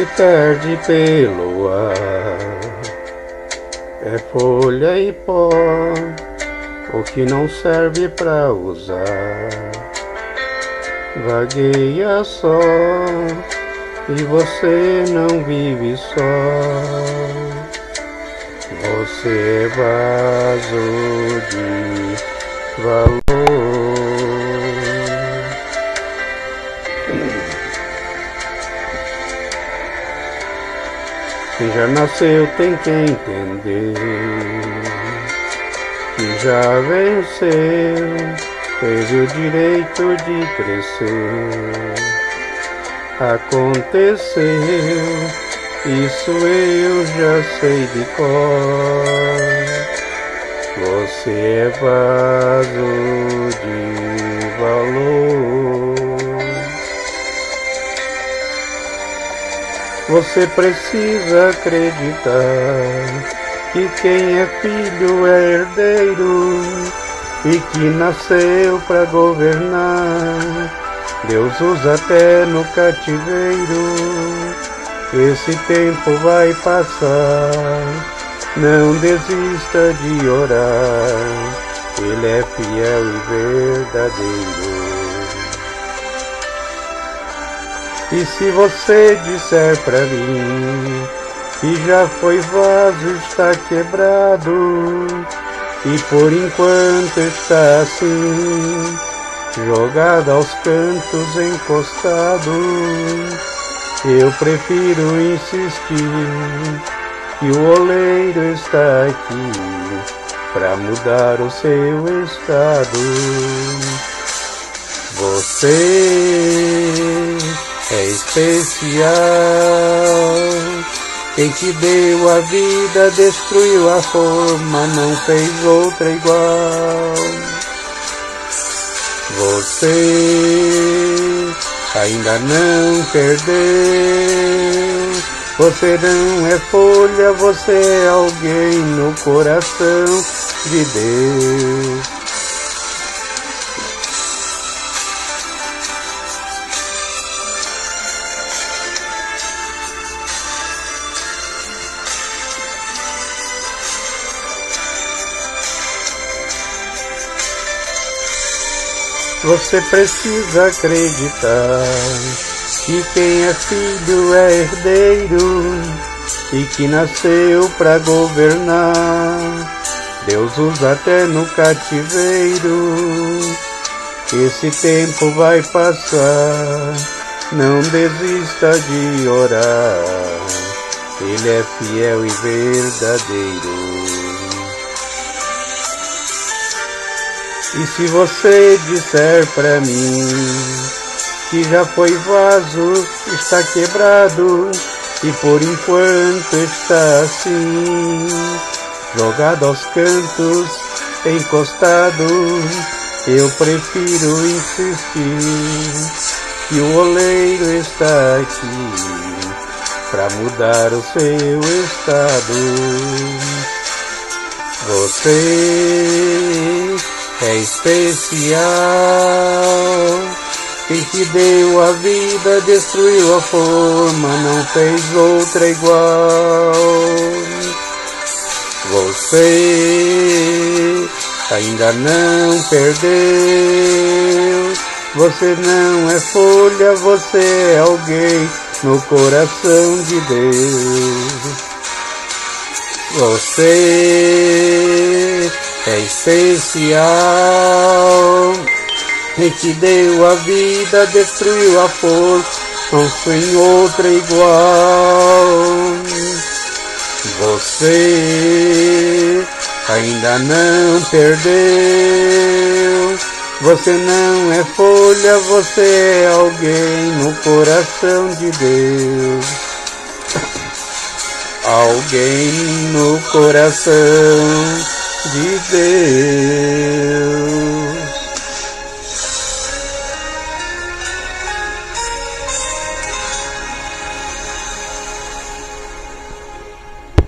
se perde pelo ar. É folha e pó, o que não serve pra usar. Vagueia só, e você não vive só. Você é vaso de valor. Quem já nasceu tem que entender que já venceu, teve o direito de crescer. Aconteceu, isso eu já sei de cor. Você é vaso Você precisa acreditar que quem é filho é herdeiro e que nasceu para governar. Deus usa até no cativeiro. Esse tempo vai passar. Não desista de orar. Ele é fiel e verdadeiro. E se você disser pra mim que já foi vaso, está quebrado, e por enquanto está assim, jogado aos cantos, encostado, eu prefiro insistir que o oleiro está aqui para mudar o seu estado. Você é especial. Quem te deu a vida destruiu a forma, não fez outra igual. Você ainda não perdeu. Você não é folha, você é alguém no coração de Deus. Você precisa acreditar que quem é filho é herdeiro e que nasceu para governar. Deus usa até no cativeiro. Esse tempo vai passar. Não desista de orar. Ele é fiel e verdadeiro. E se você disser pra mim que já foi vaso, está quebrado e por enquanto está assim, jogado aos cantos, encostado, eu prefiro insistir que o oleiro está aqui para mudar o seu estado. Você é especial. Quem te deu a vida destruiu a forma, não fez outra igual. Você ainda não perdeu. Você não é folha, você é alguém no coração de Deus. Você é especial. Quem te deu a vida, destruiu a força, tem outra igual. Você ainda não perdeu. Você não é folha, você é alguém no coração de Deus. Alguém no coração de Deus.